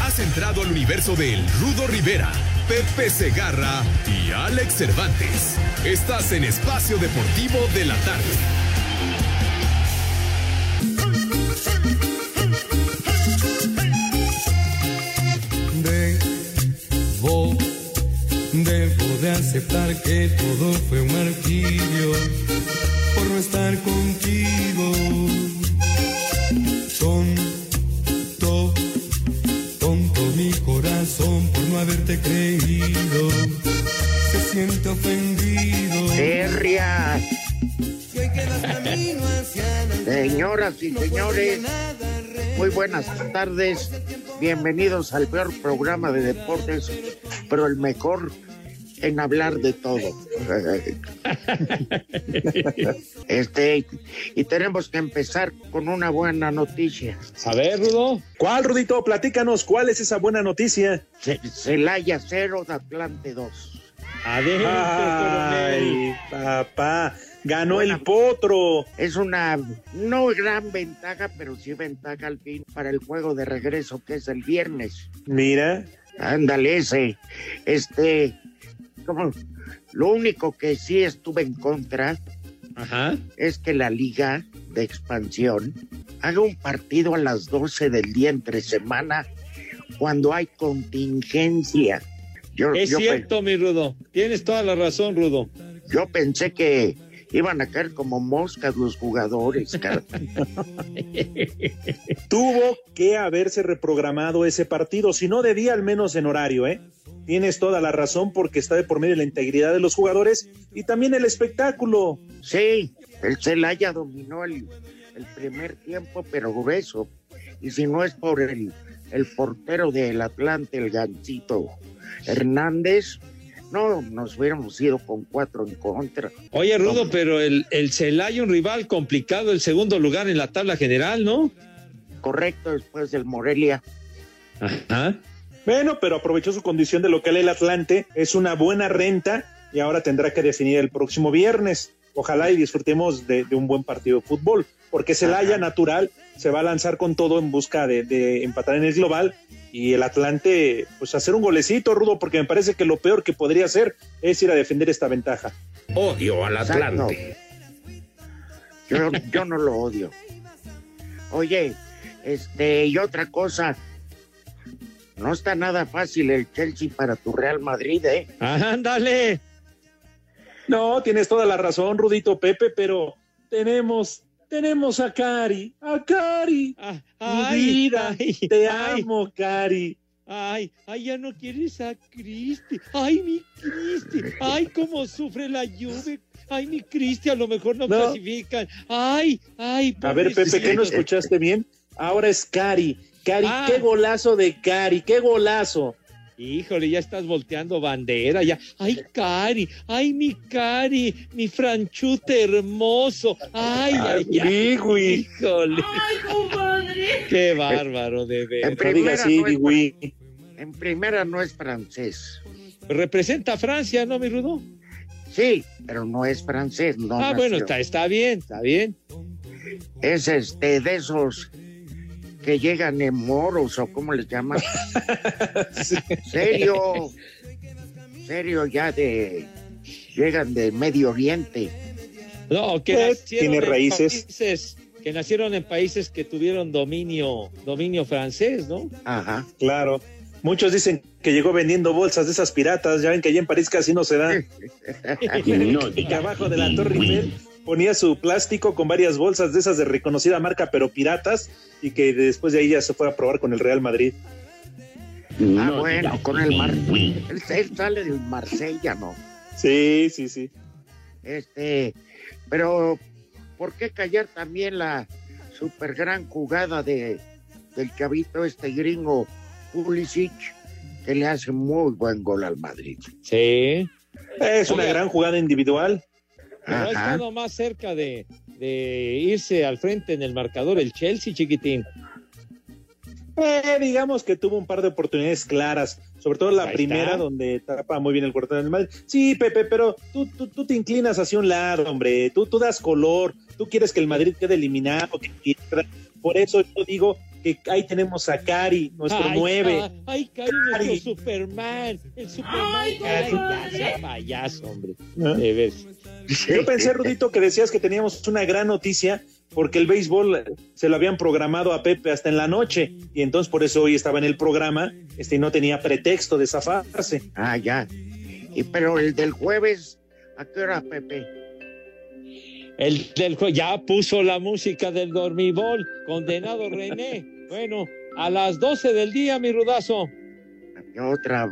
Has entrado al universo de El Rudo Rivera, Pepe Segarra y Alex Cervantes. Estás en Espacio Deportivo de la Tarde. Debo, debo de aceptar que todo fue un martirio por no estar contigo. Creído. Se siente ofendido. Herria. Señoras y señores, muy buenas tardes. Bienvenidos al peor programa de deportes, pero el mejor en hablar de todo. Este, y tenemos que empezar con una buena noticia. A ver, Rudo. ¿Cuál, Rudito? Platícanos, ¿cuál es esa buena noticia? Ce- Celaya 0, Atlante 2. Adelante, Ay, papá. Ganó Buena. el potro. Es una no gran ventaja, pero sí ventaja al fin para el juego de regreso que es el viernes. Mira. Ándale ese. Este, como lo único que sí estuve en contra Ajá. es que la liga de expansión haga un partido a las 12 del día entre semana cuando hay contingencia. Yo, Es yo cierto, mi Rudo. Tienes toda la razón, Rudo. yo pensé que iban a caer como moscas los jugadores. Tuvo que haberse reprogramado ese partido, si no de día, al menos en horario, ¿eh? Tienes toda la razón porque está de por medio la integridad de los jugadores y también el espectáculo. Sí, el Celaya dominó el, el primer tiempo, pero grueso. Y si no es por el, el portero del Atlante, el Gancito Hernández, no nos hubiéramos ido con cuatro en contra. Oye, Rudo, pero el, el Celaya, un rival complicado, el segundo lugar en la tabla general, ¿no? Correcto, después del Morelia. Ajá. Bueno, pero aprovechó su condición de local el Atlante, es una buena renta y ahora tendrá que definir el próximo viernes. Ojalá y disfrutemos de, de un buen partido de fútbol, porque Celaya Ajá. natural se va a lanzar con todo en busca de, de empatar en el global y el Atlante, pues hacer un golecito, Rudo, porque me parece que lo peor que podría hacer es ir a defender esta ventaja. Odio al Exacto. Yo, yo no lo odio. Oye, este, y otra cosa. No está nada fácil el Chelsea para tu Real Madrid, ¿eh? Ándale. No, tienes toda la razón, Rudito Pepe, pero tenemos, tenemos a Cari, a Cari. Ah, Mi Ay, vida, ay, te ay, amo, Cari. Ay, ay, ya no quieres a Cristi. Ay, mi Cristi. Ay, cómo sufre la lluvia. Ay, mi Cristi, a lo mejor no, No. clasifican. Ay, ay, A ver, Pepe, ¿qué no escuchaste bien? Ahora es Cari. Cari, Ah. qué golazo de Cari, qué golazo. Híjole, ya estás volteando bandera, ya. Ay, Cari, ay, mi Cari, mi franchute hermoso. Ay, ay, ay. Híjole. Qué bárbaro, de En ver. No primera, así, no es, en primera no es francés. Representa a Francia, ¿no, mi Rudo? Sí, pero no es francés. No ah, nació. bueno, está, está bien, está bien. Es este de esos que llegan en moros o cómo les llaman. Serio. Serio ya de llegan de Medio Oriente. No, que Eh, tiene en raíces. países que nacieron en países que tuvieron dominio, dominio francés, ¿no? Ajá. Claro. Muchos dicen que llegó vendiendo bolsas de esas piratas. Ya ven que allá en París casi no se da. y que abajo de la Torre Eiffel ponía su plástico con varias bolsas de esas de reconocida marca, pero piratas, y que después de ahí ya se fue a probar con el Real Madrid. Ah, bueno, con el Mar. Él, él sale del Marsella, ¿no? Sí, sí, sí. Este, pero ¿por qué callar también la super gran jugada de del chavito este gringo Pulisic que le hace muy buen gol al Madrid? Sí. Es una Oye. gran jugada individual. Pero ha estado más cerca de, de irse al frente en el marcador el Chelsea, chiquitín. Eh, digamos que tuvo un par de oportunidades claras, sobre todo la Ahí primera está. donde tapa muy bien el cuarto del Madrid. Sí, Pepe, pero tú, tú, tú te inclinas hacia un lado, hombre, tú, tú das color, tú quieres que el Madrid quede eliminado, que pierda. Por eso yo digo que ahí tenemos a Cari, nuestro Ay, nueve. ca- Ay, Cari, Cari. nuestro Superman. El Superman. Ay, ya sea payaso, hombre. ¿No? De. Yo pensé, Rudito, que decías que teníamos una gran noticia porque el béisbol se lo habían programado a Pepe hasta en la noche y entonces por eso hoy estaba en el programa este, y no tenía pretexto de zafarse. Ah, ya. Y pero el del jueves, ¿a qué hora, Pepe? El del jue- ya puso la música del dormibol, condenado René. Bueno, a las 12 del día, mi rudazo. Otra,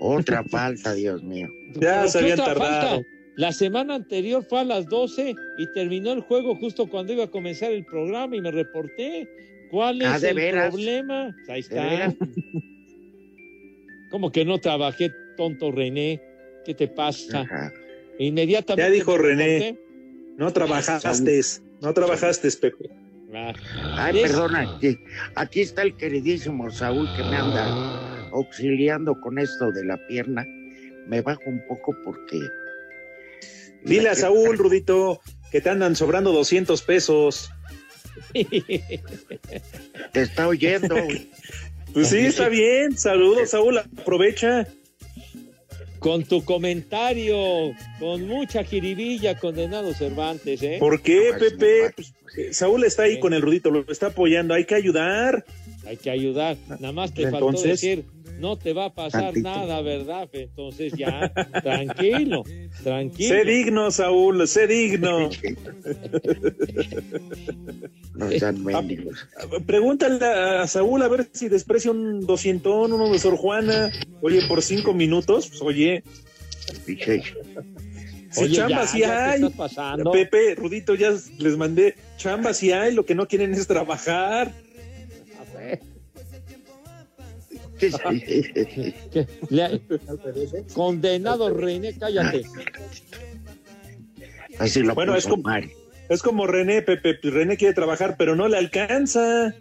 otra falta, Dios mío. Ya ¿Pero se habían tardado. falta? La semana anterior fue a las 12 y terminó el juego justo cuando iba a comenzar el programa y me reporté. ¿Cuál es Ah, ¿de el veras? problema? Ahí ¿De está. Como que no trabajé, tonto René. ¿Qué te pasa? Ajá. Inmediatamente. Ya dijo René. No trabajaste, no trabajaste, Pepe. Ah, Ay, es- perdona, aquí, aquí está el queridísimo Saúl que me anda auxiliando con esto de la pierna. Me bajo un poco porque... Dile a Saúl, Rudito, que te andan sobrando 200 pesos. Te está oyendo. Pues sí, está bien. Saludos, Saúl, aprovecha. Con tu comentario, con mucha jiribilla, condenado Cervantes, ¿eh? ¿Por qué, Pepe? Pues, eh, Saúl está ahí Sí. con el Rudito, lo está apoyando, hay que ayudar. Hay que ayudar. Nada más te faltó Entonces- decir, no te va a pasar Tantito. nada, ¿verdad? Entonces ya, tranquilo, tranquilo. Sé digno, Saúl, sé digno. No sean mendigos. Pregúntale a Saúl a ver si desprecia un doscientón, uno de Sor Juana. Oye, por cinco minutos, pues oye, Dije, si Oye, chamba ya, sí ya hay. Pepe, Rudito, ya les mandé chamba sí hay, lo que no quieren es trabajar. ¿Qué? Le- Condenado René, cállate. Así lo Bueno, es como- Mari. Es como René, Pepe, René quiere trabajar, pero no le alcanza.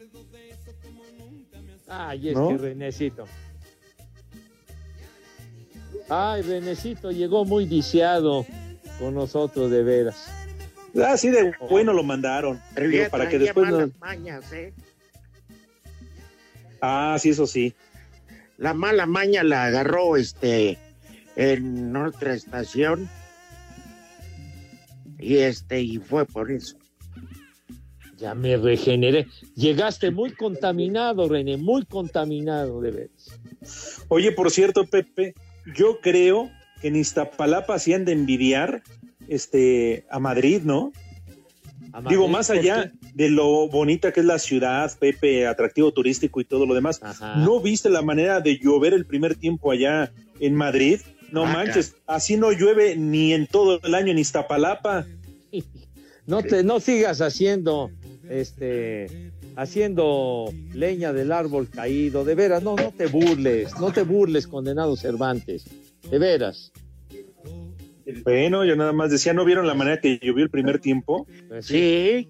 Ay, es ¿No? que Renecito. Ay, Renecito llegó muy viciado con nosotros, de veras. Así Ah, de bueno lo mandaron. Pero Digo, ya para que después no- mañas, ¿eh? Ah, sí, eso sí. La mala maña la agarró este en otra estación. Y este, y fue por eso. Ya me regeneré. Llegaste muy contaminado, René, muy contaminado, de veras. Oye, por cierto, Pepe, yo creo que en Iztapalapa han de envidiar este, a Madrid, ¿no? Digo, más ¿por allá de lo bonita que es la ciudad, Pepe, atractivo turístico y todo lo demás. Ajá. ¿No viste la manera de llover el primer tiempo allá en Madrid? No Ah, manches, así no llueve ni en todo el año en Iztapalapa. No te, no sigas haciendo, este, haciendo leña del árbol caído, de veras, no, no te burles, no te burles, condenado Cervantes, de veras. Bueno, yo nada más decía, ¿no vieron la manera que llovió el primer tiempo? Pues sí,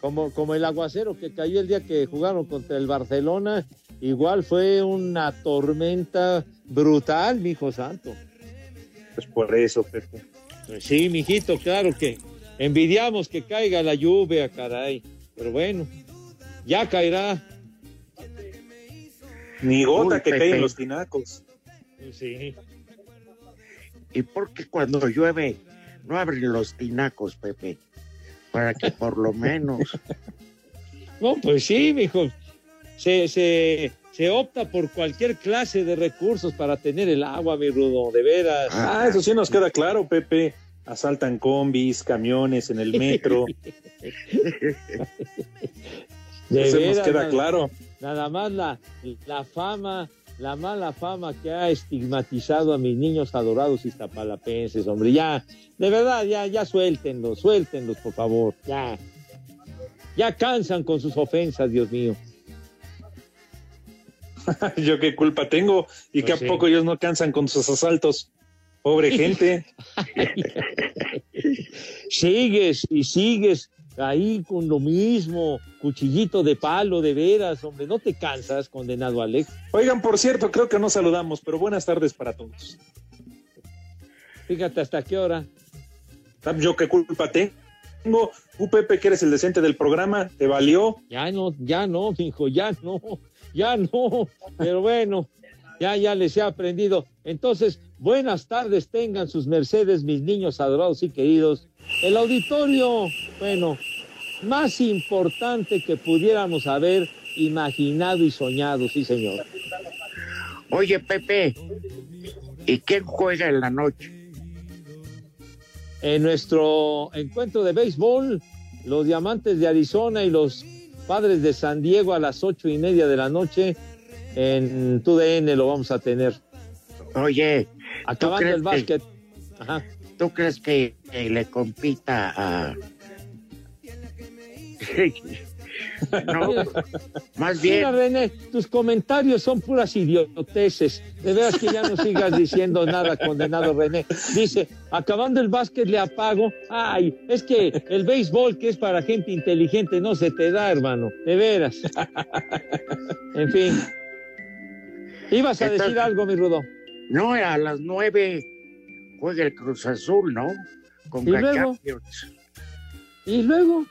como, como el aguacero que cayó el día que jugaron contra el Barcelona, igual fue una tormenta brutal, mi hijo santo. Pues por eso, Pepe. Pues sí, mijito, claro que envidiamos que caiga la lluvia, caray. Pero bueno, ya caerá. Ni gota Uy, que en los tinacos. Sí. ¿Y por qué cuando llueve no abren los tinacos, Pepe? para que por lo menos. No, pues sí, mijo. Se, se, se opta por cualquier clase de recursos para tener el agua, mi Rudo, de veras. Ah, eso sí nos queda claro, Pepe. Asaltan combis, camiones en el metro. De eso nos veras, queda nada- claro. Nada más la, la fama, la mala fama que ha estigmatizado a mis niños adorados iztapalapenses, hombre. Ya, de verdad, ya, ya suéltenlos, suéltenlos, por favor. Ya. Ya cansan con sus ofensas, Dios mío. Yo qué culpa tengo y que Pues a sí. poco ellos no cansan con sus asaltos. Pobre gente. Sigues y sigues ahí con lo mismo, cuchillito de palo, de veras, hombre. No te cansas, condenado Alex. Oigan, por cierto, creo que no saludamos, pero buenas tardes para todos. Fíjate hasta qué hora. Yo qué culpa tengo. Tú, Pepe, que eres el decente del programa, ¿te valió? Ya no, ya no, hijo, ya no, ya no. Pero bueno, ya, ya les he aprendido. Entonces, buenas tardes tengan sus mercedes, mis niños adorados y queridos. El auditorio, bueno, más importante que pudiéramos haber imaginado y soñado, sí, señor. Oye, Pepe, ¿y quién juega en la noche? En nuestro encuentro de béisbol, los Diamantes de Arizona y los Padres de San Diego a las ocho y media de la noche en TUDN lo vamos a tener. Oye, Acabando el que- básquet. Ajá. ¿tú crees que, le compita a... no, más bien... Mira, René, tus comentarios son puras idioteces. De veras que ya no sigas diciendo nada, condenado René. Dice, acabando el básquet le apago. Ay, es que el béisbol, que es para gente inteligente, no se te da, hermano. De veras. En fin. Ibas a decir algo, mi Rudo. No, a las nueve juega el Cruz Azul, ¿no? Con ¿Y luego? Y luego,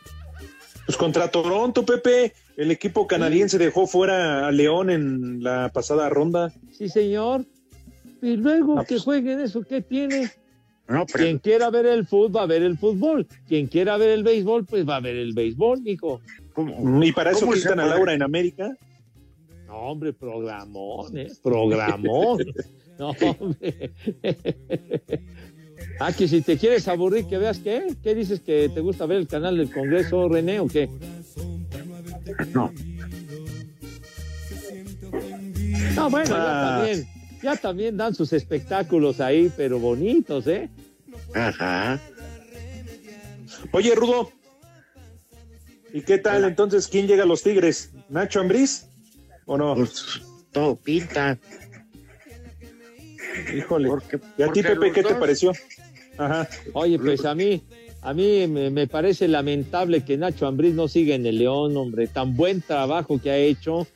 Pues contra Toronto, Pepe. El equipo canadiense dejó fuera a León en la pasada ronda. sí, señor. Y luego No, que pues- jueguen eso, ¿qué tiene? No, pero Quien quiera ver el fútbol, va a ver el fútbol. Quien quiera ver el béisbol, pues va a ver el béisbol, hijo. ¿cómo? Y para eso ¿Cómo se quitan a? Laura en América. No, hombre, programón, ¿eh? Programón. No, hombre. Ah, que si te quieres aburrir, que veas qué. ¿Qué dices que te gusta ver el canal del Congreso, René, o qué? No, No, bueno, ya Ah. también. Ya también dan sus espectáculos ahí, pero bonitos, ¿eh? ajá. Oye, Rudo. ¿Y qué tal entonces? ¿Quién llega a los Tigres? ¿Nacho Ambriz? ¿O no? Pues todo pinta. Híjole. Porque, ¿Y a ti, Pepe, qué te pareció? Ajá. Oye, pues a mí, a mí me, me parece lamentable que Nacho Ambriz no siga en el León, hombre. Tan buen trabajo que ha hecho.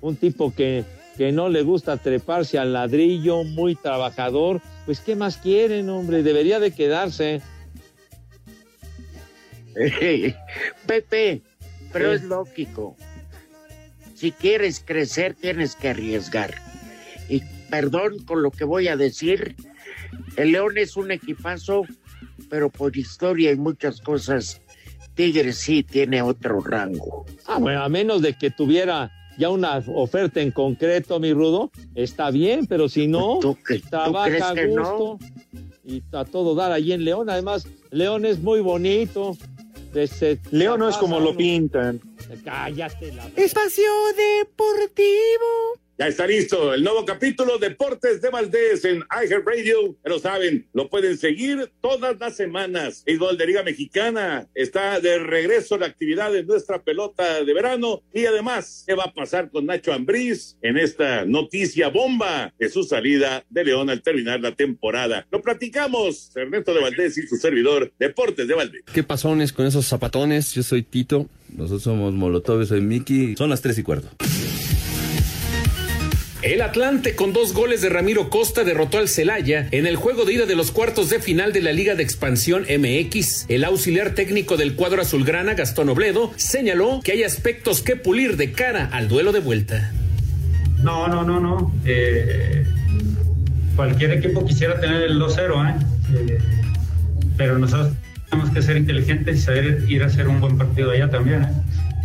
Un tipo que, que no le gusta treparse al ladrillo, muy trabajador. Pues, ¿qué más quieren, hombre? Debería de quedarse. Pepe, pero Sí. es lógico. Si quieres crecer, tienes que arriesgar. Y perdón con lo que voy a decir, el León es un equipazo, pero por historia y muchas cosas, Tigres sí tiene otro rango. Ah, bueno, a menos de que tuviera ya una oferta en concreto, mi Rudo, está bien, pero si no, ¿Tú, que- tú trabaja crees a que gusto y a todo dar allí en León. Además, León es muy bonito. Este, León no es como lo pintan. Cállate la... Espacio Deportivo. Ya está listo el nuevo capítulo Deportes de Valdés en iHeartRadio. Ya lo saben, lo pueden seguir todas las semanas. Béisbol de Liga Mexicana está de regreso la actividad de nuestra pelota de verano. Y además, ¿qué va a pasar con Nacho Ambriz en esta noticia bomba de su salida de León al terminar la temporada? Lo platicamos, Ernesto de Valdés y su servidor, Deportes de Valdés. ¿Qué pasones con esos zapatones? Yo soy Tito. Nosotros somos Molotov, soy Miki. Son las tres y cuarto. El Atlante con dos goles de Ramiro Costa derrotó al Celaya en el juego de ida de los cuartos de final de la Liga de Expansión MX. El auxiliar técnico del cuadro azulgrana, Gastón Obledo, señaló que hay aspectos que pulir de cara al duelo de vuelta. No, no, no, no. Eh, cualquier equipo quisiera tener el 2-0, ¿eh? Eh, pero nosotros tenemos que ser inteligentes y saber ir a hacer un buen partido allá también. ¿eh?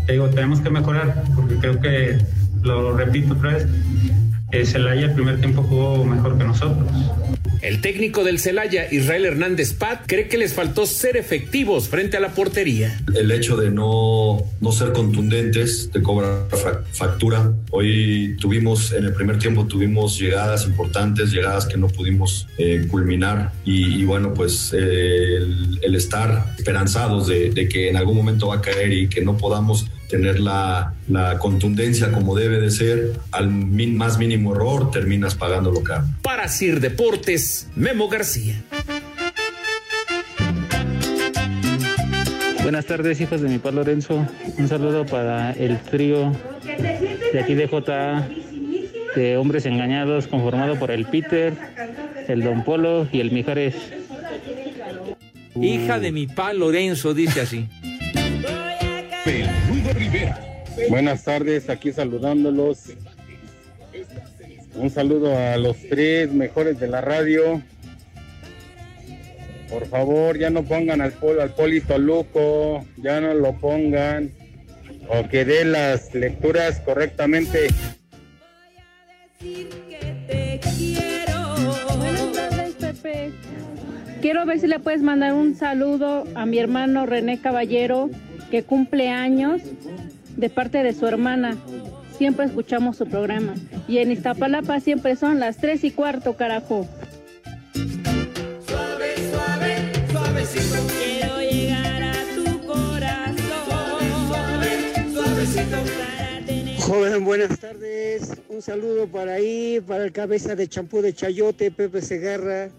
Te digo, tenemos que mejorar, porque creo que, lo repito otra vez, eh, Celaya el primer tiempo jugó mejor que nosotros. El técnico del Celaya, Israel Hernández Pat, cree que les faltó ser efectivos frente a la portería. El hecho de no, no ser contundentes te cobra factura. Hoy tuvimos, en el primer tiempo tuvimos llegadas importantes, llegadas que no pudimos eh, culminar y, bueno, pues eh, el, estar esperanzados de, de que en algún momento va a caer y que no podamos tener la, la, contundencia como debe de ser, al más mínimo error terminas pagándolo caro. Para Sir Deportes, Memo García. Buenas tardes, hijos de mi padre Lorenzo. Un saludo para el trío de aquí de JA de hombres engañados, conformado por el Peter, el Don Polo y el Mijares. Hija de mi pa Lorenzo, dice así. Buenas tardes, aquí saludándolos. Un saludo a los tres mejores de la radio. Por favor, ya no pongan al, pol, al Polito Luco, ya no lo pongan. O que dé las lecturas correctamente. Buenas tardes, Pepe. Quiero ver si le puedes mandar un saludo a mi hermano René Caballero, que cumple años de parte de su hermana. Siempre escuchamos su programa. Y en Iztapalapa siempre son las tres y cuarto, carajo. Suave, suave, suavecito. Quiero llegar a tu corazón. Suave, suavecito. Joven, buenas tardes. Un saludo para ahí, para el cabeza de champú de Chayote, Pepe Segarra.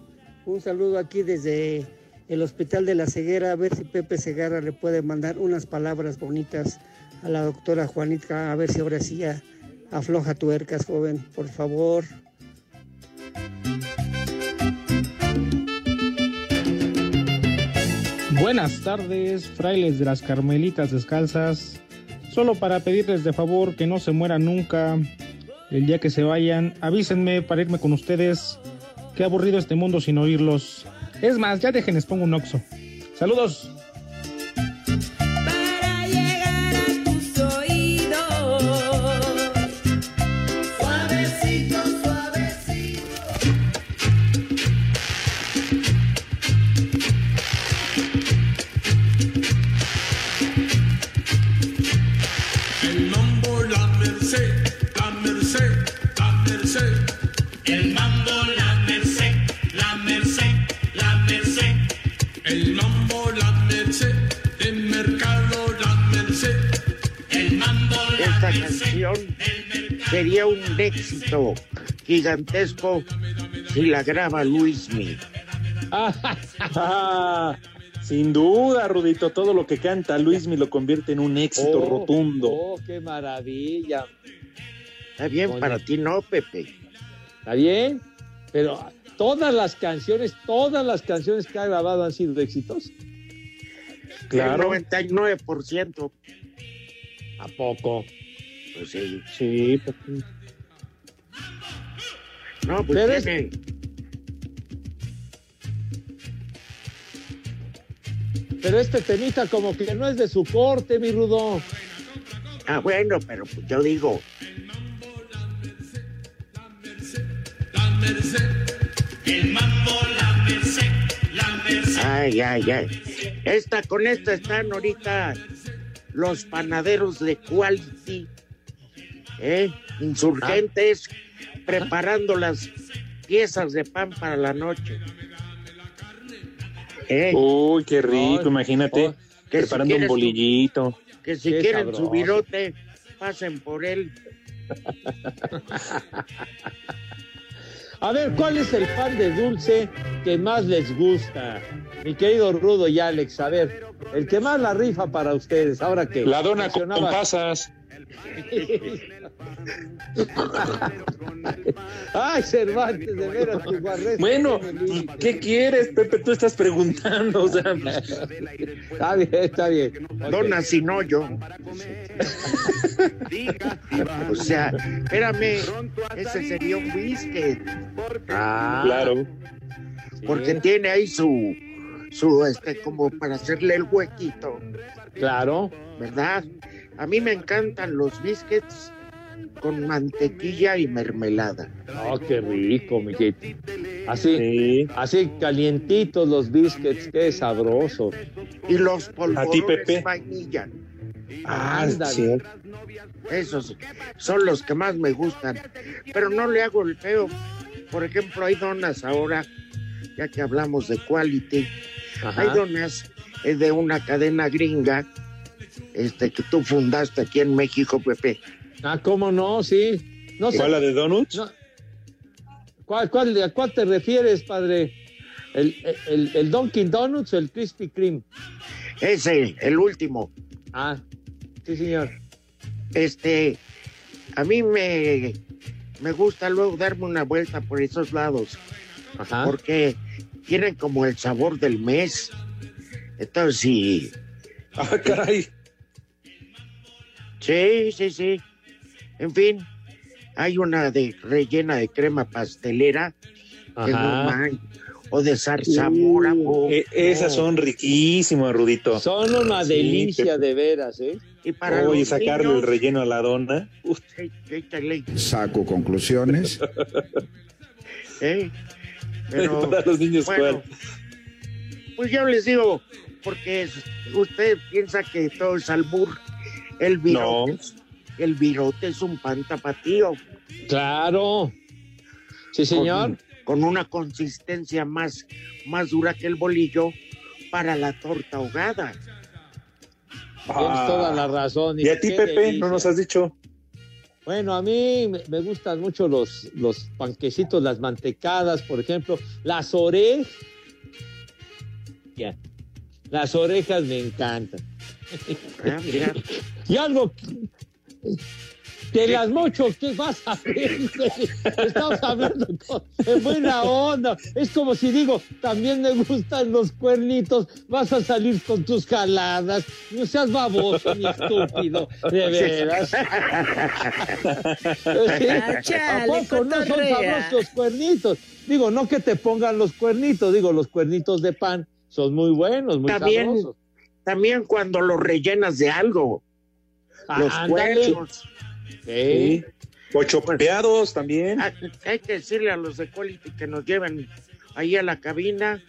Un saludo aquí desde el Hospital de la Ceguera, a ver si Pepe Segarra le puede mandar unas palabras bonitas a la doctora Juanita, a ver si ahora sí ya afloja tuercas, joven, por favor. Buenas tardes, frailes de las Carmelitas Descalzas. Solo para pedirles de favor que no se mueran nunca. El día que se vayan, avísenme para irme con ustedes. Qué aburrido este mundo sin oírlos. Es más, ya déjenles pongo un oxo. Saludos. Sería un éxito gigantesco si la graba Luismi. sin duda, Rudito, todo lo que canta Luismi lo convierte en un éxito Oh, rotundo. Oh, qué maravilla. Está bien para ti, ¿no, Pepe? Está bien, pero todas las canciones, todas las canciones que ha grabado han sido éxitos. Claro. El 99%. ¿A poco? Pues sí. Sí, pues, No, pues Pero es- tiene- Pero este temita como que no es de su corte, mi Rudo. Ah, bueno, pero pues yo digo, El mambo, la merced, la merced. ay, ay, ay. Esta, con esta están ahorita los panaderos de Quality, ¿eh? insurgentes, preparando las piezas de pan para la noche. ¿Eh? Uy, qué rico, imagínate, Oh, que si preparando un quieres bolillito. Que si Qué quieren su sabroso. virote, pasen por él. A ver, ¿cuál es el pan de dulce que más les gusta? Mi querido Rudo y Alex, a ver, el que más la rifa para ustedes, ahora que... La dona con, pasas. Ay, Cervantes, de veras, tu guarrés. Bueno, ¿qué quieres, Pepe? Tú estás preguntando, o sea, Está bien, está bien. Dona sin hoyo. o sea, espérame, ese sería un whisky. Ah, claro. Porque tiene ahí su su, este, como para hacerle el huequito. Claro. ¿Verdad? A mí me encantan los biscuits con mantequilla y mermelada. Oh, qué rico, mijito. Así, así calientitos los biscuits, qué sabroso. Y los polvorones Pepe? vainilla. Ah, Ándale. sí. Esos son los que más me gustan. Pero no le hago el feo. Por ejemplo, hay donas ahora, ya que hablamos de quality. Ajá. Hay donas eh, de una cadena gringa este, que tú fundaste aquí en México, Pepe. Ah, ¿cómo no? Sí. No sé. ¿Cuál, la de Donuts? No. ¿Cuál, cuál, ¿A cuál te refieres, padre? ¿El, el, el Dunkin' Donuts o el Krispy Kreme? Ese, el último. Ah, sí, señor. Este, a mí me, me gusta luego darme una vuelta por esos lados. Ajá. Porque tienen como el sabor del mes. Entonces, sí. Ah, caray. Sí, sí, sí. En fin, hay una de rellena de crema pastelera. que no man- o de zarzamora. Eh, esas son riquísimas, Rudito. Son una Sí, delicia de veras, ¿eh? Y para Oye, sacarle el relleno a la dona. Sí, Saco conclusiones. ¿eh? Pero, para los niños, bueno, ¿cuál? pues yo les digo, porque usted piensa que todo es albur. El virote, el virote es un pan tapatío. Claro. Sí, señor. Con, con una consistencia más, más dura que el bolillo para la torta ahogada. Tienes toda la razón. Ah. ¿Y a ti, Pepe? delicia. ¿No nos has dicho? Bueno, a mí me, gustan mucho los, los panquecitos, las mantecadas, por ejemplo, las orejas. Ya. Las orejas me encantan. Ah, mira. Y algo de las mocho, ¿qué vas a hacer? Estamos hablando con- en buena onda. Es como si digo, también me gustan los cuernitos, vas a salir con tus jaladas. No seas baboso ni estúpido, de veras. ¿A chale, poco no son sabrosos los cuernitos? Digo, no que te pongan los cuernitos, digo, los cuernitos de pan son muy buenos, muy También, sabrosos. También cuando lo rellenas de algo. Los Ándale. cueros. Sí. O chopeados también. Ah, Hay que decirle a los de Quality que nos lleven ahí a la cabina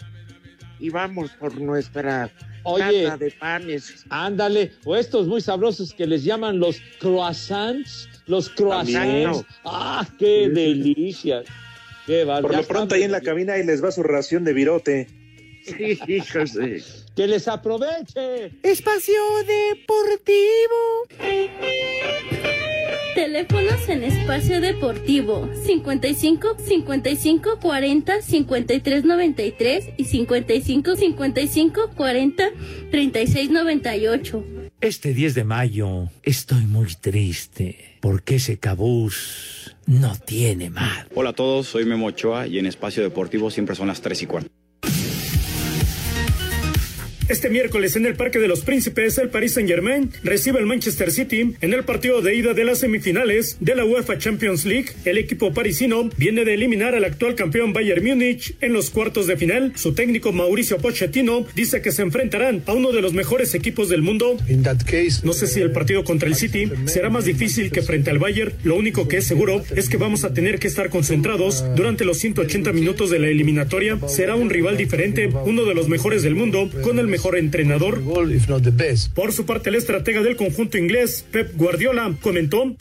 y vamos por nuestra Oye. cata de panes. Ándale, o estos muy sabrosos que les llaman los croissants, los croissants. También. ¡Ah, qué delicia! Qué bar- Por ya lo pronto ahí en la cabina y les va su ración de virote. Hijos de- Que les aproveche. Espacio Deportivo. Teléfonos en espacio deportivo 55 55 40 53 93 y 55 55 40 36 98. Este 10 de mayo estoy muy triste porque ese cabús no tiene mal. Hola a todos, soy Memo Ochoa y en Espacio Deportivo siempre son las 3 y cuarto. Este miércoles en el Parque de los Príncipes, el Paris Saint-Germain recibe al Manchester City en el partido de ida de las semifinales de la UEFA Champions League. El equipo parisino viene de eliminar al actual campeón Bayern Múnich en los cuartos de final. Su técnico Mauricio Pochettino dice que se enfrentarán a uno de los mejores equipos del mundo. No sé si el partido contra el City será más difícil que frente al Bayern. Lo único que es seguro es que vamos a tener que estar concentrados durante los 180 minutos de la eliminatoria. Será un rival diferente, uno de los mejores del mundo, con el mejor entrenador. Por su parte, el estratega del conjunto inglés, Pep Guardiola, comentó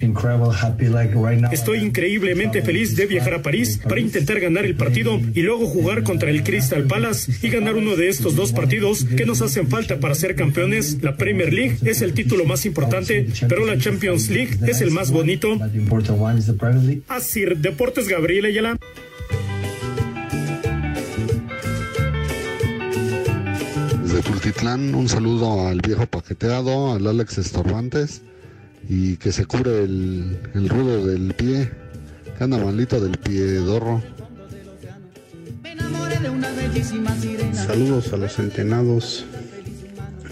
Estoy increíblemente feliz de viajar a París para intentar ganar el partido y luego jugar contra el Crystal Palace y ganar uno de estos dos partidos que nos hacen falta para ser campeones. La Premier League es el título más importante, pero la Champions League es el más bonito. Así, Deportes Gabriel Ayala. Tultitlán, un saludo al viejo paqueteado, al Alex Estorbantes y que se cure el, el rudo del pie, que anda malito del pie dorro. Saludos a los centenados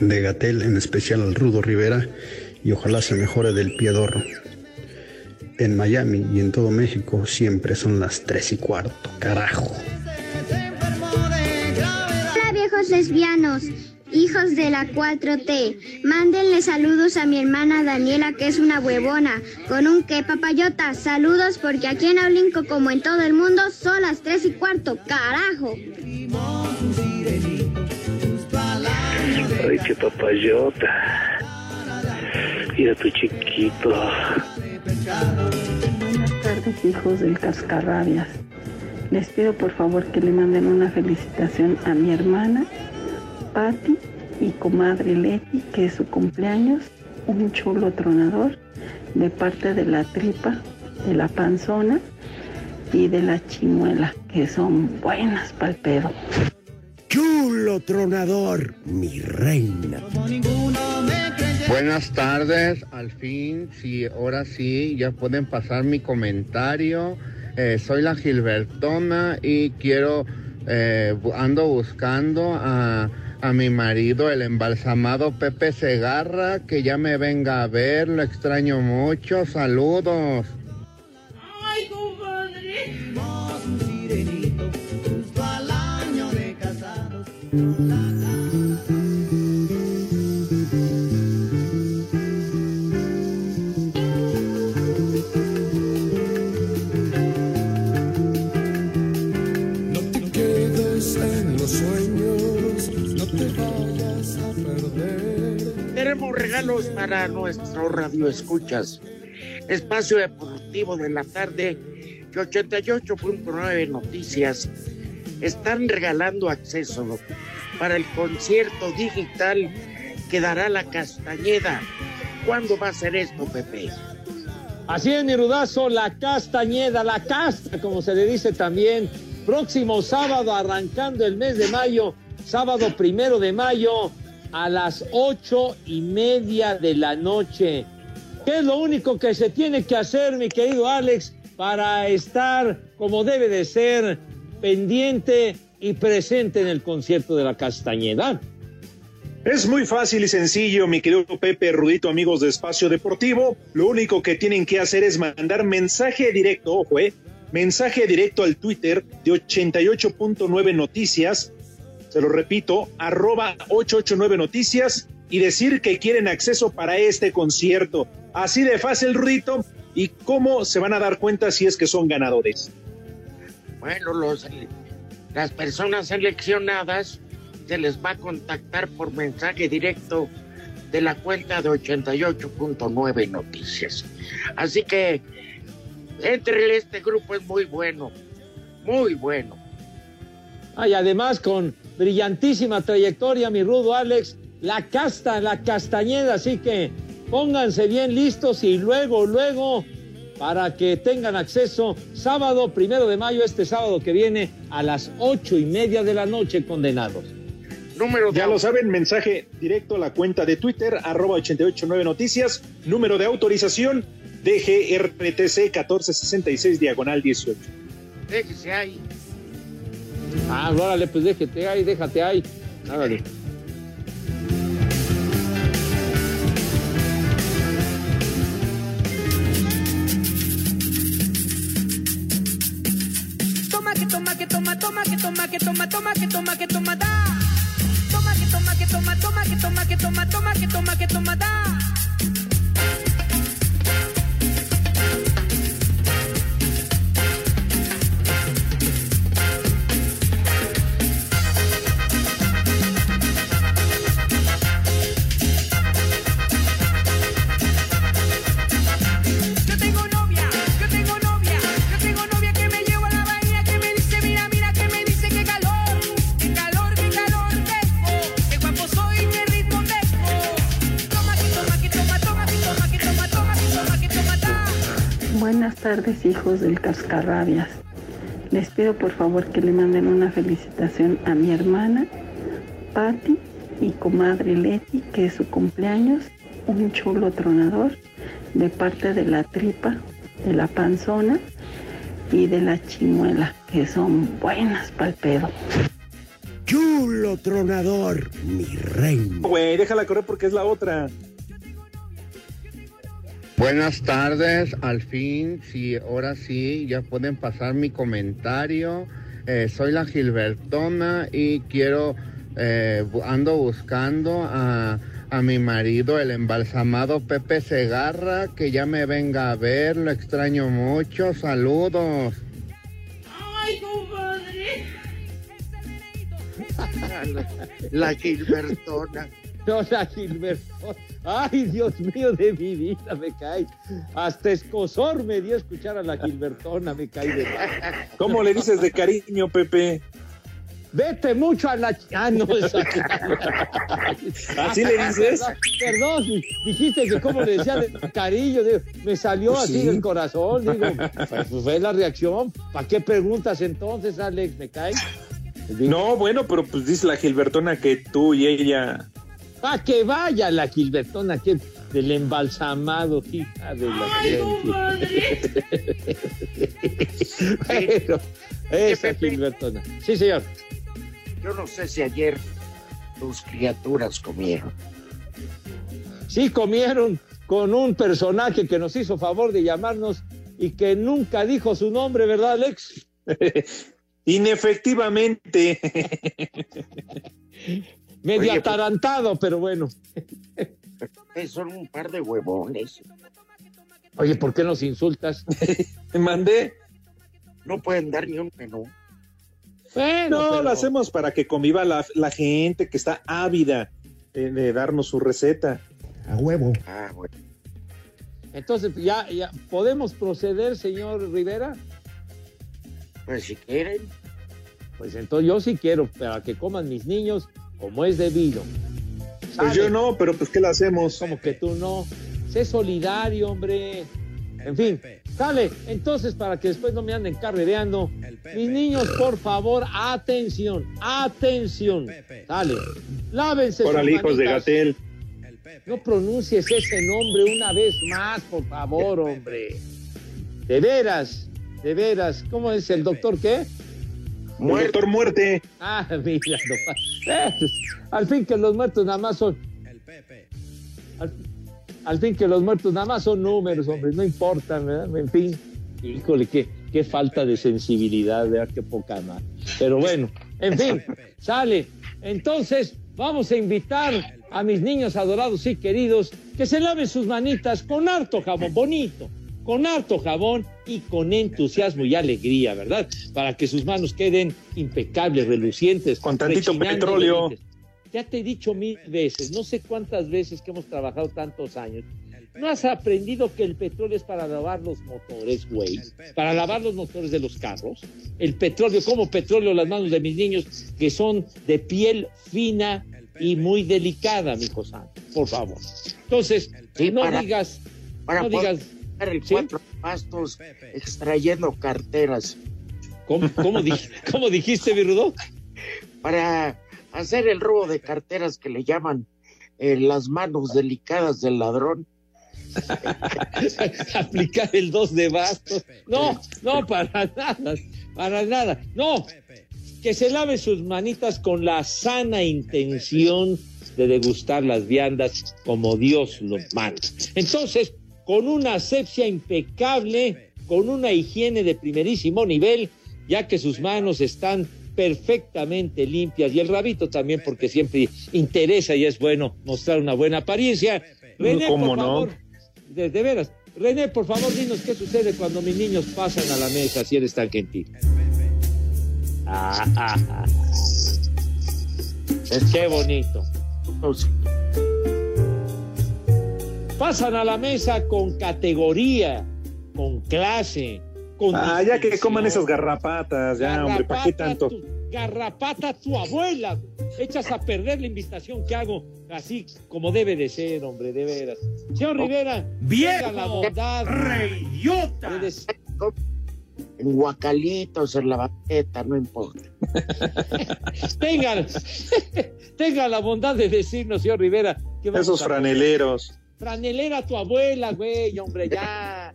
de Gatel, en especial al Rudo Rivera, y ojalá se mejore del piedorro. En Miami y en todo México siempre son las tres y cuarto, carajo. Lesbianos, hijos de la 4T. Mándenle saludos a mi hermana Daniela, que es una huevona, con un que papayota. Saludos porque aquí en Aulinco, como en todo el mundo, son las 3 y cuarto. ¡Carajo! Ay, qué papayota. Mira tu chiquito. Buenas tardes, hijos del Cascarrabias. Les pido por favor que le manden una felicitación a mi hermana, Patti, y comadre Leti, que es su cumpleaños, un chulo tronador, de parte de la tripa, de la panzona y de la chimuela, que son buenas pa'l pedo. Chulo tronador, mi reina. Buenas tardes, al fin, sí, ahora sí, ya pueden pasar mi comentario. Eh, soy la Gilbertona y quiero, eh, ando buscando a, a mi marido, el embalsamado Pepe Segarra, que ya me venga a ver, lo extraño mucho, saludos. Ay, compadre. No Regalos para radio escuchas. Espacio Deportivo de la tarde que 88.9 Noticias están regalando acceso para el concierto digital que dará la Castañeda. ¿Cuándo va a ser esto, Pepe? Así es, mi rudazo, la castañeda, la casta, como se le dice también. Próximo sábado, arrancando el mes de mayo, sábado primero de mayo, a las ocho y media de la noche. ¿Qué es lo único que se tiene que hacer, mi querido Alex, para estar como debe de ser, pendiente y presente en el concierto de la castañeda? Es muy fácil y sencillo, mi querido Pepe Rudito, amigos de Espacio Deportivo. Lo único que tienen que hacer es mandar mensaje directo, ojo, eh, mensaje directo al Twitter de 88.9 Noticias. Se lo repito, arroba 889 Noticias y decir que quieren acceso para este concierto. Así de fácil, Rudito. ¿Y cómo se van a dar cuenta si es que son ganadores? Bueno, los, las personas seleccionadas se les va a contactar por mensaje directo de la cuenta de 88.9 Noticias. Así que entre este grupo es muy bueno, muy bueno. Ah, y además con brillantísima trayectoria, mi rudo Alex, la casta, la castañeda, así que pónganse bien listos y luego, luego, para que tengan acceso sábado primero de mayo, este sábado que viene, a las ocho y media de la noche, condenados. Número Ya lo saben, mensaje directo a la cuenta de Twitter, arroba 889 Noticias, número de autorización DGRTC 1466 diagonal 18. Déjese ahí. Ah, órale, pues déjate ahí, déjate ahí. Órale. Toma que toma que toma, toma que toma que toma, toma que toma que toma da. Toma que toma que toma, toma que toma que toma, toma que toma que toma da. Tardes, hijos del Cascarrabias. Les pido por favor que le manden una felicitación a mi hermana, Patti, y comadre Leti, que es su cumpleaños, un chulo tronador, de parte de la tripa, de la panzona y de la chimuela, que son buenas pa'l pedo. Chulo tronador, mi reina. Güey, déjala correr porque es la otra. Buenas tardes, al fin, sí, ahora sí, ya pueden pasar mi comentario. Eh, soy la Gilbertona y quiero, eh, ando buscando a, a mi marido, el embalsamado Pepe Segarra, que ya me venga a ver, lo extraño mucho, saludos. Ay, compadre. La Gilbertona. No, la Gilbertona. Ay, Dios mío de mi vida, me cae. Hasta escosor me dio escuchar a la Gilbertona, me cae de mal. ¿Cómo le dices de cariño, Pepe? Vete mucho a la... Ah, no, esa... ¿Así le dices? Perdón, dijiste que cómo le decía de cariño, digo, me salió Pues así sí. del corazón, digo, pues fue la reacción. ¿Para qué preguntas entonces, Alex? ¿Me cae? No, bueno, pero pues dice la Gilbertona que tú y ella. ¡A que vaya la Gilbertona, que del embalsamado, hija de la Bueno, esa Gilbertona. Sí, señor. Yo no sé si ayer tus criaturas comieron. Sí comieron con un personaje que nos hizo favor de llamarnos y que nunca dijo su nombre, ¿verdad, Alex? Inefectivamente. Medio Oye, pues- atarantado, pero bueno. Son un par de huevones. Oye, ¿por qué nos insultas? Te mandé. No pueden dar ni un menú. Bueno, no, pero- lo hacemos para que conviva la, la gente que está ávida de, de darnos su receta. A huevo. Ah, bueno. Entonces, ya, ya, ¿podemos proceder, señor Rivera? Pues si quieren. Pues entonces yo sí quiero, para que coman mis niños como es debido. Pues yo no, pero pues ¿qué le hacemos? Como que tú no. Sé solidario, hombre. En fin, sale. Entonces, para que después no me anden carrereando, mis niños, por favor, atención, atención. Sale. Lávense sus Órale, hijos de. Gatel. No pronuncies ese nombre una vez más, por favor, hombre. De veras, de veras. ¿Cómo es el doctor qué? El doctor muerte. Ah, mira, no. Eh, al fin que los muertos nada más son. Al, al fin que los muertos nada más son números, hombre, no importan, ¿verdad? En fin, híjole, qué, qué falta de sensibilidad, ¿verdad? Qué poca más. Pero bueno, en fin, sale. Entonces, vamos a invitar a mis niños adorados y queridos que se laven sus manitas con harto jabón bonito, con harto jabón y con entusiasmo y alegría, ¿verdad? Para que sus manos queden impecables, relucientes. Con tantito petróleo. ya te he dicho mil veces, no sé cuántas veces que hemos trabajado tantos años. ¿No has aprendido que el petróleo es para lavar los motores, güey? Para lavar los motores de los carros. El petróleo, como petróleo, las manos de mis niños, que son de piel fina y muy delicada, mi santo, por favor. Entonces, no para- digas, Para no digas, el ¿sí? cuatro pastos extrayendo carteras. ¿cómo, cómo dij- cómo dijiste, Virrudo? Para hacer el robo de carteras que le llaman eh, las manos delicadas del ladrón. aplicar el 2 de bastos. No, no, para nada, para nada. No, que se lave sus manitas con la sana intención de degustar las viandas como Dios los manda. Entonces, con una asepsia impecable, con una higiene de primerísimo nivel, ya que sus manos están perfectamente limpias y el rabito también porque siempre interesa y es bueno mostrar una buena apariencia. René, ¿Cómo por no? favor, de, de veras. René, por favor, dinos qué sucede cuando mis niños pasan a la mesa, si eres tan gentil. Ah, ah, ah. Es bonito. Pasan a la mesa con categoría, con clase, con Ah, ya que coman esas garrapatas, ya, hombre, ¿para qué tanto? tu- garrapata tu abuela. Echas a perder la invitación que hago, así como debe de ser, hombre, de veras. Señor Rivera, tenga la bondad. ¡Reyota! de des- En guacalitos, en la banqueta, no importa. tenga, tenga la bondad de decirnos, señor Rivera, que vamos Esos a- franeleros. Franelera tu abuela, güey, hombre, ya.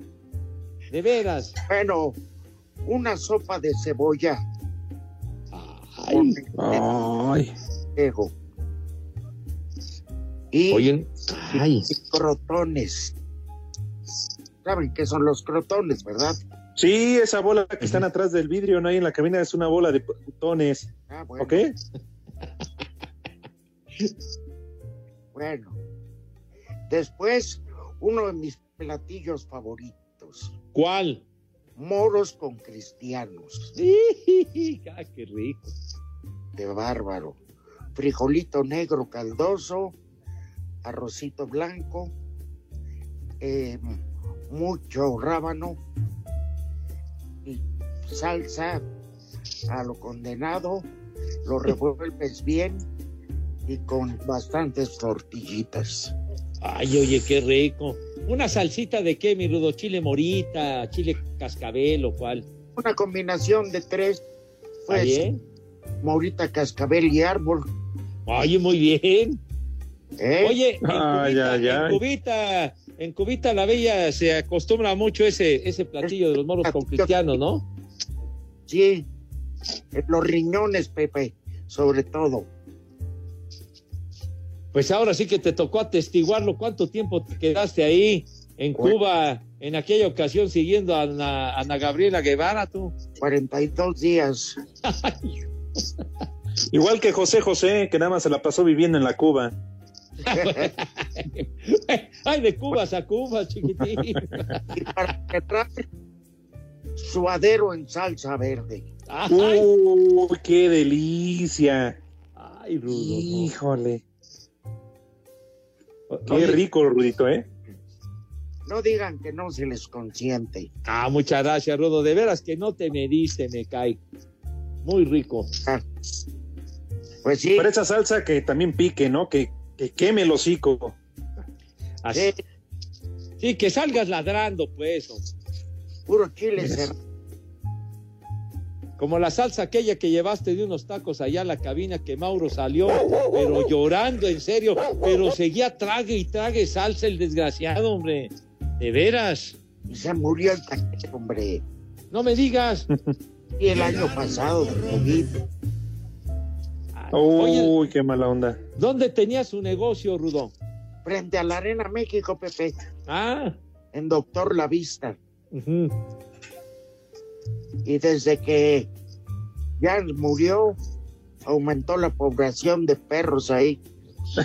De veras. Bueno, una sopa de cebolla. Ay, Ay. Ego. Y, Oye, ay. y crotones. ¿Saben qué son los crotones, verdad? Sí, esa bola que están atrás del vidrio, no hay en la cabina, es una bola de putones. Ah, bueno. ¿Ok? Bueno, después uno de mis platillos favoritos, ¿Cuál? moros con cristianos. ¡Ah, qué rico! De bárbaro. Frijolito negro caldoso, arrocito blanco, eh, mucho rábano y salsa a lo condenado, lo revuelves bien y con bastantes tortillitas. Ay, oye, qué rico. ¿Una salsita de qué, mi rudo? ¿Chile morita, chile cascabel o cuál? Una combinación de tres, pues, bien? morita, cascabel y árbol. Oye, muy bien. ¿Eh? Oye, en Ay, cubita, ay, en ay. cubita, en cubita la bella se acostumbra mucho ese, ese platillo de los moros con cristianos, ¿no? Sí, los riñones, Pepe, sobre todo. Pues ahora sí que te tocó atestiguarlo. ¿Cuánto tiempo te quedaste ahí en Bueno. Cuba en aquella ocasión siguiendo a Ana, Ana Gabriela Guevara, tú? 42 días. Igual que José José, que nada más se la pasó viviendo en la Cuba. Ay, de Cubas a Cubas, chiquitín. y para cerrar, suadero en salsa verde. ¡Uy, qué delicia! Ay, Rudo. no. Híjole. Qué Oye, rico, Rudito, ¿eh? No digan que no se les consiente. Ah, muchas gracias, Rudo. De veras que no te mediste, me cae. Muy rico. Pues sí. Pero esa salsa que también pique, ¿no? Que, que queme el hocico. Así. Sí, que salgas ladrando, pues. Puro chile cerrado. Como la salsa aquella que llevaste de unos tacos allá a la cabina que Mauro salió, pero llorando, en serio, pero seguía trague y trague salsa el desgraciado, hombre. De veras. Se murió el taquero, hombre. No me digas. Y el año pasado COVID. Uy, qué mala onda. ¿Dónde tenía su negocio, Rudo? Frente a la Arena México, Pepe. Ah. En Doctor La Vista. Y desde que ya murió, aumentó la población de perros ahí.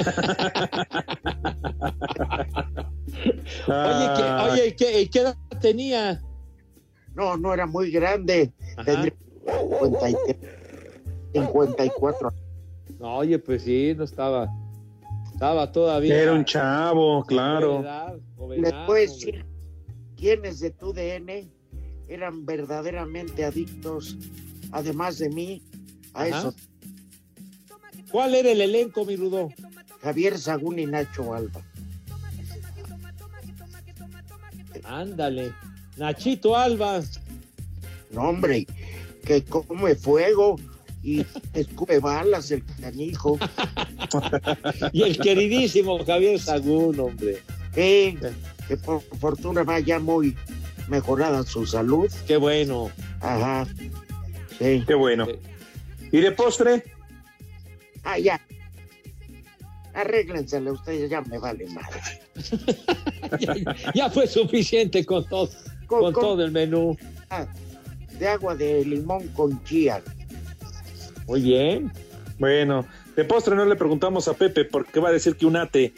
Oye, ¿qué, oye, ¿qué, qué edad tenía? No, no era muy grande. Tendría 53, 54. No, oye, pues sí, no estaba. Estaba todavía. Era un chavo, claro. Les puedo decir quiénes de tu DN eran verdaderamente adictos, además de mí, a Ajá. eso. ¿Cuál era el elenco, mi Rudo? Javier Sagún y Nacho Alba. Ándale. Nachito Alba. No, hombre, que come fuego y escupe balas el canijo. Y el queridísimo Javier Sagún, hombre. Que, que por fortuna va ya muy mejorada su salud. Qué bueno. Ajá. Sí. Qué bueno. ¿Y de postre? Ah, ya. Arréglensele ustedes, ya me vale madre. ya, ya fue suficiente con todo, con, Con- con- todo el menú. Ah, de agua de limón con chía. Muy bien. Bueno, de postre no le preguntamos a Pepe porque va a decir que un ate.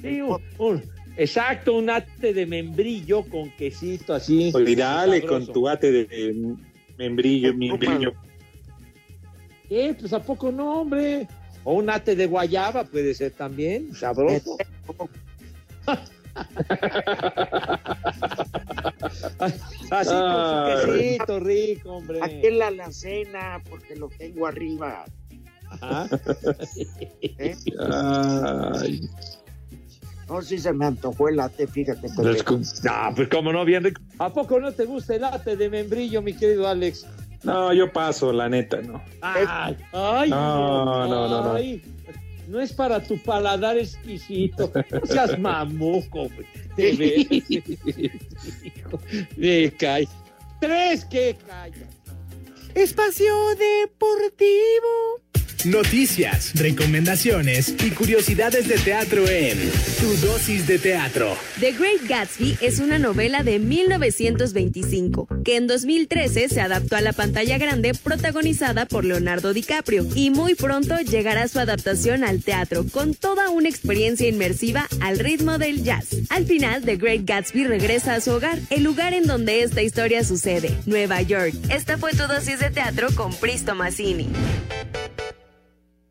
Sí, un- un- exacto, un ate de membrillo con quesito así. Oye, dale Sabroso. con tu ate de, de membrillo, membrillo. ¿Qué? Pues a poco no, hombre. O un ate de guayaba puede ser también, sabroso. Así con su quesito rico, hombre. Aquí en la alacena, porque lo tengo arriba. Ajá. ¿Eh? Ay. No, si se me antojó el latte, fíjate. Pepe. No, pues como no, bien rico. ¿A poco no te gusta el ate de membrillo, mi querido Alex? No, yo paso, la neta, no. Ay, ay, No, no, no, no. ay. No es para tu paladar exquisito. No seas mamuco, güey. De veras. Hijo, Me cae. Tres que calla. Espacio Deportivo. Noticias, recomendaciones y curiosidades de teatro en Tu Dosis de Teatro. The Great Gatsby es una novela de 1925 que en 2013 se adaptó a la pantalla grande protagonizada por Leonardo DiCaprio y muy pronto llegará su adaptación al teatro con toda una experiencia inmersiva al ritmo del jazz. Al final, The Great Gatsby regresa a su hogar, el lugar en donde esta historia sucede, Nueva York. Esta fue tu dosis de teatro con Pristo Massini.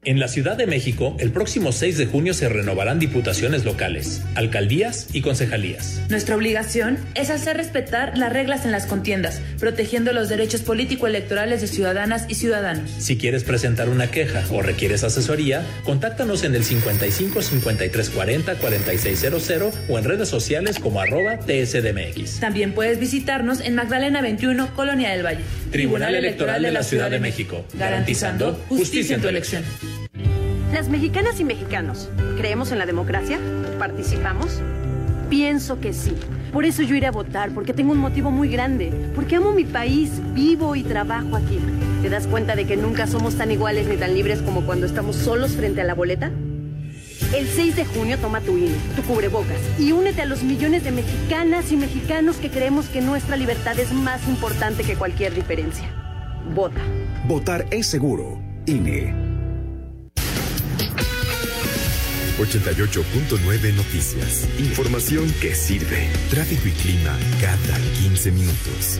En la Ciudad de México, el próximo 6 de junio se renovarán diputaciones locales, alcaldías y concejalías. Nuestra obligación es hacer respetar las reglas en las contiendas, protegiendo los derechos político-electorales de ciudadanas y ciudadanos. Si quieres presentar una queja o requieres asesoría, contáctanos en el 55 53 40 4600 o en redes sociales como arroba TSDMX. También puedes visitarnos en Magdalena 21, Colonia del Valle. Tribunal Electoral de la Ciudad de México, garantizando justicia en tu elección. Las mexicanas y mexicanos, ¿creemos en la democracia? ¿Participamos? Pienso que sí. Por eso yo iré a votar, porque tengo un motivo muy grande, porque amo mi país, vivo y trabajo aquí. ¿Te das cuenta de que nunca somos tan iguales ni tan libres como cuando estamos solos frente a la boleta? El 6 de junio toma tu INE, tu cubrebocas y únete a los millones de mexicanas y mexicanos que creemos que nuestra libertad es más importante que cualquier diferencia. Vota. Votar es seguro. INE. 88.9 Noticias. Información que sirve. Tráfico y clima cada 15 minutos.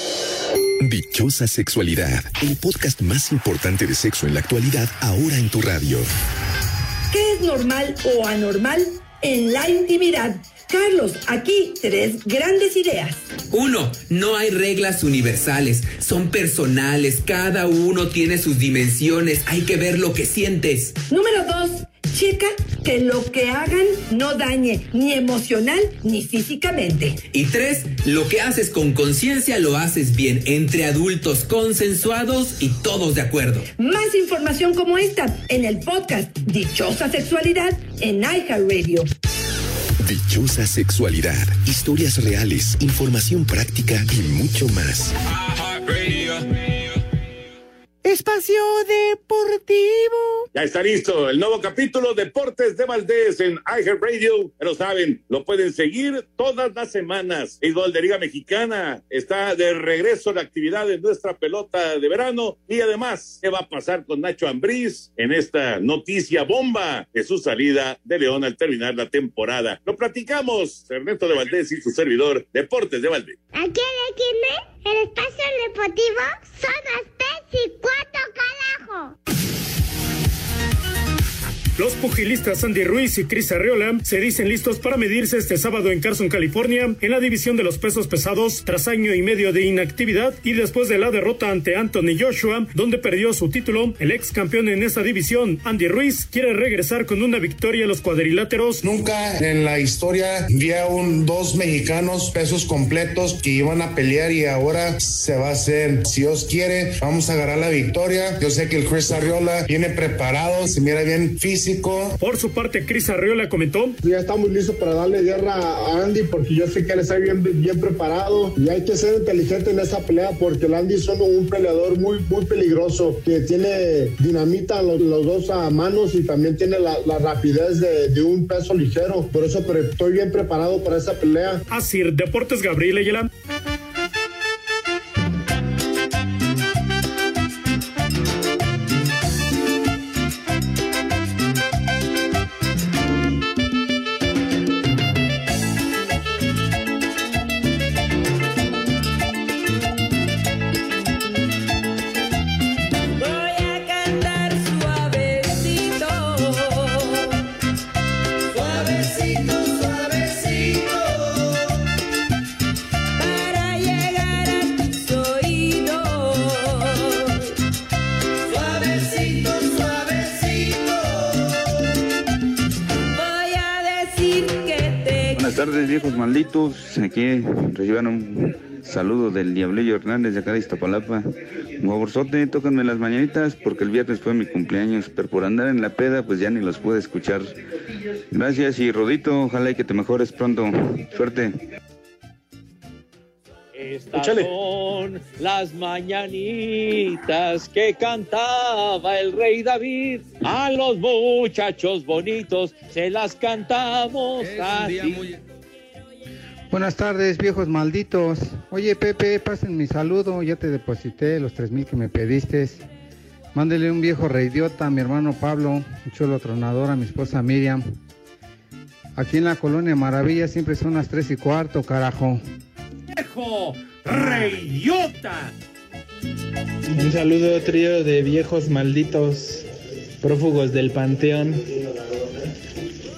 Dichosa Sexualidad, el podcast más importante de sexo en la actualidad, ahora en tu radio. ¿Qué es normal o anormal en la intimidad? Carlos, aquí tres grandes ideas. Uno, no hay reglas universales, son personales, cada uno tiene sus dimensiones, hay que ver lo que sientes. Número dos, checa que lo que hagan no dañe ni emocional ni físicamente. Y tres, lo que haces con conciencia lo haces bien, entre adultos consensuados y todos de acuerdo. Más información como esta en el podcast Dichosa Sexualidad en iHeartRadio. Dichosa Sexualidad, historias reales, información práctica y mucho más. Espacio Deportivo. Ya está listo el nuevo capítulo Deportes de Valdés en iHeartRadio. Pero saben, lo pueden seguir todas las semanas. El gol de Liga Mexicana está de regreso a la actividad de nuestra pelota de verano. Y además, ¿qué va a pasar con Nacho Ambriz en esta noticia bomba de su salida de León al terminar la temporada? Lo platicamos, Ernesto de Valdés y su servidor, Deportes de Valdés. Aquí en el espacio deportivo son las tres y cuatro carajo. Los pugilistas Andy Ruiz y Chris Arreola se dicen listos para medirse este sábado en Carson, California, en la división de los pesos pesados, tras año y medio de inactividad y después de la derrota ante Anthony Joshua, donde perdió su título. El ex campeón en esa división, Andy Ruiz, quiere regresar con una victoria a los cuadriláteros. Nunca en la historia vi un, dos mexicanos pesos completos que iban a pelear y ahora se va a hacer. Si Dios quiere, vamos a agarrar la victoria. Yo sé que el Chris Arriola viene preparado, se mira bien físico. Por su parte, Chris Arriola comentó. Ya estamos listos para darle guerra a Andy porque yo sé que él está bien, bien preparado y hay que ser inteligente en esa pelea porque el Andy es un peleador muy, muy peligroso que tiene dinamita los, los dos a manos y también tiene la, la rapidez de, de, un peso ligero. Por eso pero estoy bien preparado para esa pelea. Así, Deportes Gabriel Ayala. Tardes, viejos malditos. Aquí reciban un saludo del Diablillo Hernández de acá de Iztapalapa. Un favorzote, tócanme las mañanitas porque el viernes fue mi cumpleaños, pero por andar en la peda pues ya ni los pude escuchar. Gracias y Rodito, ojalá y que te mejores pronto. Suerte. Estas son las mañanitas que cantaba el rey David. A los muchachos bonitos se las cantamos así. Buenas tardes, viejos malditos. Oye, Pepe, pasen mi saludo. Ya te deposité los tres mil que me pediste. Mándele un viejo reidiota a mi hermano Pablo, un chulo tronador a mi esposa Miriam. Aquí en la colonia Maravilla siempre son las tres y cuarto, carajo. ¡Viejo reyota! Un saludo trío de viejos malditos, prófugos del panteón.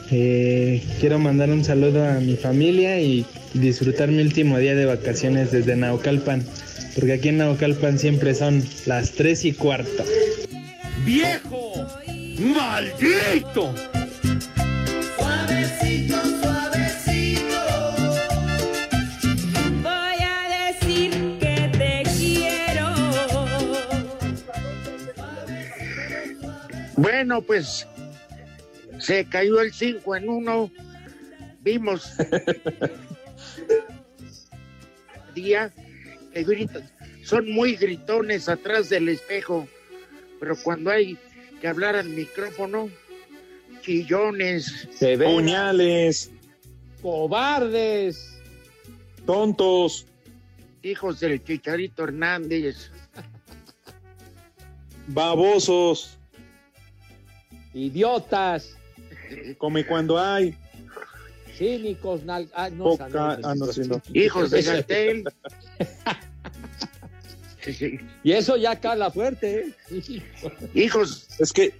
Eh, quiero mandar un saludo a mi familia y disfrutar mi último día de vacaciones desde Naucalpan, porque aquí en Naucalpan siempre son las tres y cuarto. ¡Viejo maldito! Suavecito, suavecito. Voy a decir que te quiero. Bueno, pues se cayó el 5 en uno. Vimos día que gritan, son muy gritones atrás del espejo, pero cuando hay que hablar al micrófono, chillones, Puñales, cobardes, tontos, hijos del Chicharito Hernández. babosos, idiotas, come cuando hay. Cínicos, nal- ah, no, Poca- ah, no, sí, no. Hijos de Gatel. Y eso ya cala fuerte, ¿eh? Hijos. Es que.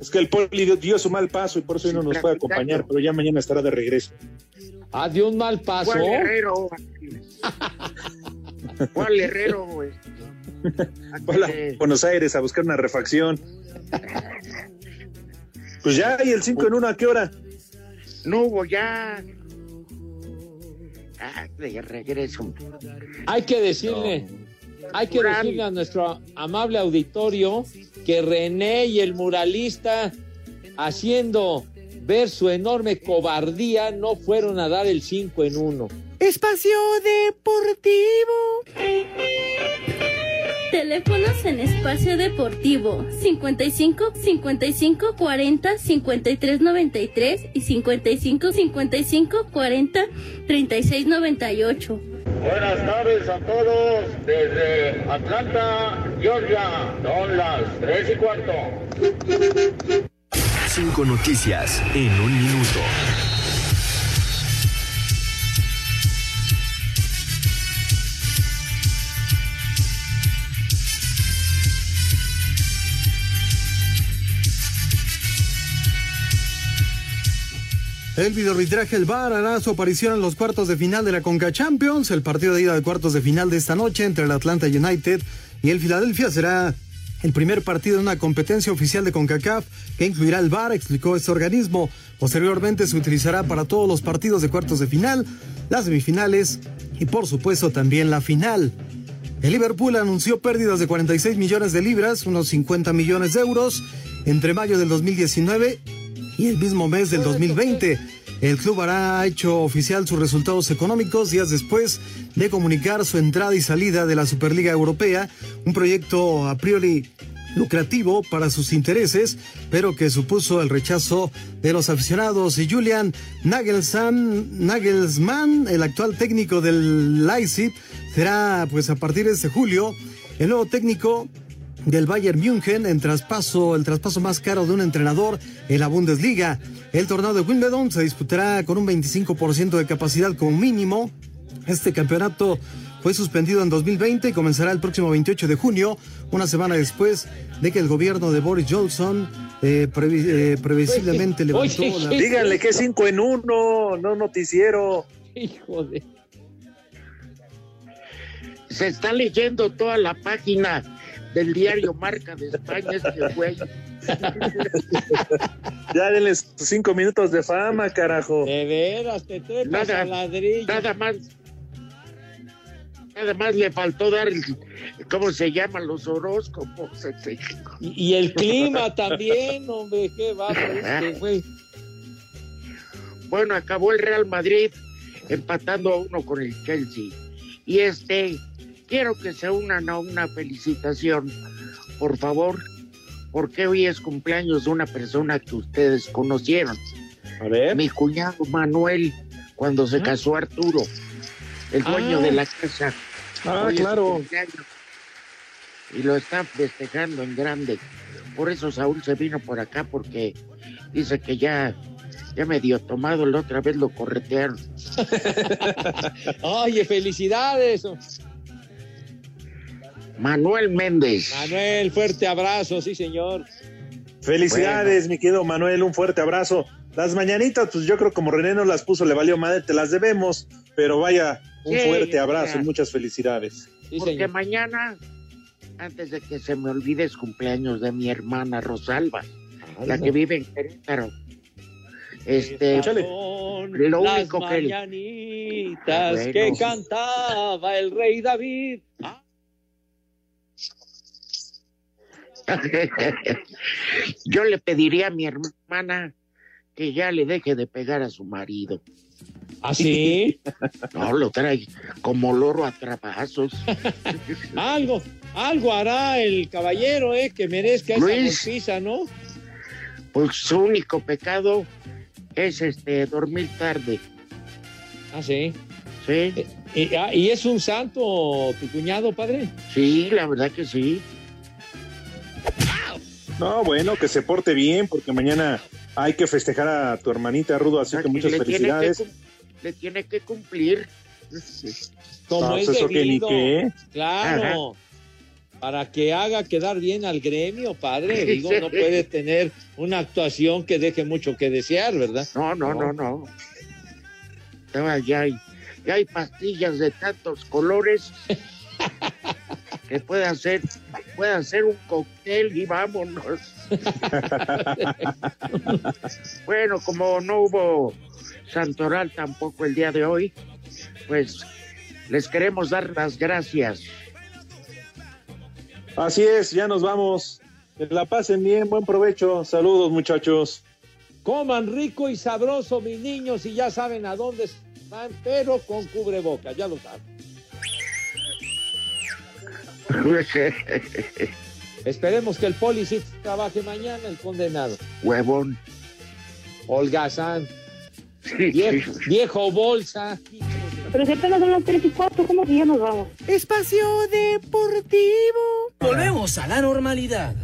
Es que el poli dio su mal paso y por eso hoy no nos puede acompañar, pero ya mañana estará de regreso. Ah, dio un mal paso. ¿Cuál herrero? ¿Cuál herrero, güey? Hola, Buenos Aires a buscar una refacción. Pues ya, y el 5 en 1, ¿a qué hora? No hubo ya. Ah, de regreso. Hay que decirle, hay que Mural. decirle a nuestro amable auditorio que René y el muralista, haciendo ver su enorme cobardía, no fueron a dar el 5 en 1. Espacio Deportivo. Teléfonos en espacio deportivo 55 55 40 53 93 y 55 55 40 36 98. Buenas tardes a todos desde Atlanta, Georgia. Son las tres y cuarto. Cinco noticias en un minuto. El videoarbitraje El VAR hará su aparición en los cuartos de final de la Conca Champions. El partido de ida de cuartos de final de esta noche entre el Atlanta United y el Philadelphia será el primer partido de una competencia oficial de CONCACAF que incluirá el VAR, explicó este organismo. Posteriormente se utilizará para todos los partidos de cuartos de final, las semifinales y por supuesto también la final. El Liverpool anunció pérdidas de 46 millones de libras, unos 50 millones de euros, entre mayo del 2019 y el mismo mes del 2020. El club hará hecho oficial sus resultados económicos días después de comunicar su entrada y salida de la Superliga Europea, un proyecto a priori lucrativo para sus intereses, pero que supuso el rechazo de los aficionados. Y Julian Nagelsmann, el actual técnico del Leipzig, será pues a partir de este julio el nuevo técnico del Bayern München en traspaso, el traspaso más caro de un entrenador en la Bundesliga. El torneo de Wimbledon se disputará con un 25% de capacidad como mínimo. Este campeonato fue suspendido en 2020 y comenzará el próximo 28 de junio, una semana después de que el gobierno de Boris Johnson eh, previ- eh, previsiblemente levantó la... Díganle que es 5 en 1, no noticiero. Hijo de. Se está leyendo toda la página del diario Marca de España, este güey. Ya denle sus cinco minutos de fama, carajo. De veras, te trepas Nada, a ladrillo. nada más. Nada más le faltó dar, el- ¿cómo se llaman los horóscopos? Este, Y, y el clima también, hombre, qué bajo este, güey. Bueno, acabó el Real Madrid empatando a uno con el Chelsea. Y este, quiero que se unan a una felicitación, por favor, porque hoy es cumpleaños de una persona que ustedes conocieron. A ver. Mi cuñado Manuel, cuando se casó Arturo, el dueño Ah. de la casa. Ah, Hoy es su claro. Y lo están festejando en grande. Por eso Saúl se vino por acá, porque dice que ya, ya medio tomado, la otra vez lo corretearon. Oye, felicidades. Manuel Méndez. Manuel, fuerte abrazo, sí, señor. Felicidades, mi querido Manuel, un fuerte abrazo. Las mañanitas, pues yo creo como René no las puso, le valió madre, te las debemos, pero vaya, un Sí, fuerte abrazo y muchas felicidades. porque mañana, antes de que se me olvide, es cumpleaños de mi hermana Rosalba, la que vive en Querétaro. Este, lo Las único que mañanitas Bueno. que cantaba el rey David. Ah, Yo le pediría a mi hermana que ya le deje de pegar a su marido. ¿Ah, sí? No, lo trae como loro a trapazos. algo, algo hará el caballero, eh, que merezca esa golpiza, ¿no? Pues su único pecado es este dormir tarde. Ah, sí. Sí. ¿Y, ah, ¿y es un santo tu cuñado, padre? Sí, la verdad que sí. No, bueno, que se porte bien, porque mañana hay que festejar a tu hermanita Rudo, así que muchas le tiene que felicidades. le tiene que cumplir. Como No, es pues eso que ni debido. qué. Claro. Para que haga quedar bien al gremio, padre. Digo, no puede tener una actuación que deje mucho que desear, ¿verdad? No, no, no, no. Ya, ya hay, ya hay pastillas de tantos colores que puede hacer, puede hacer un cóctel y vámonos. bueno, como no hubo santoral tampoco el día de hoy, pues les queremos dar las gracias. Así es, ya nos vamos. Que la pasen bien, buen provecho. Saludos, muchachos. Coman rico y sabroso, mis niños, y ya saben a dónde van, pero con cubrebocas, ya lo saben. Esperemos que el poli sí trabaje mañana, el condenado. Huevón. Holgazán. Viejo, viejo bolsa. Pero si apenas son las 3 y 4, ¿cómo que ya nos vamos? Espacio Deportivo. Volvemos a la normalidad.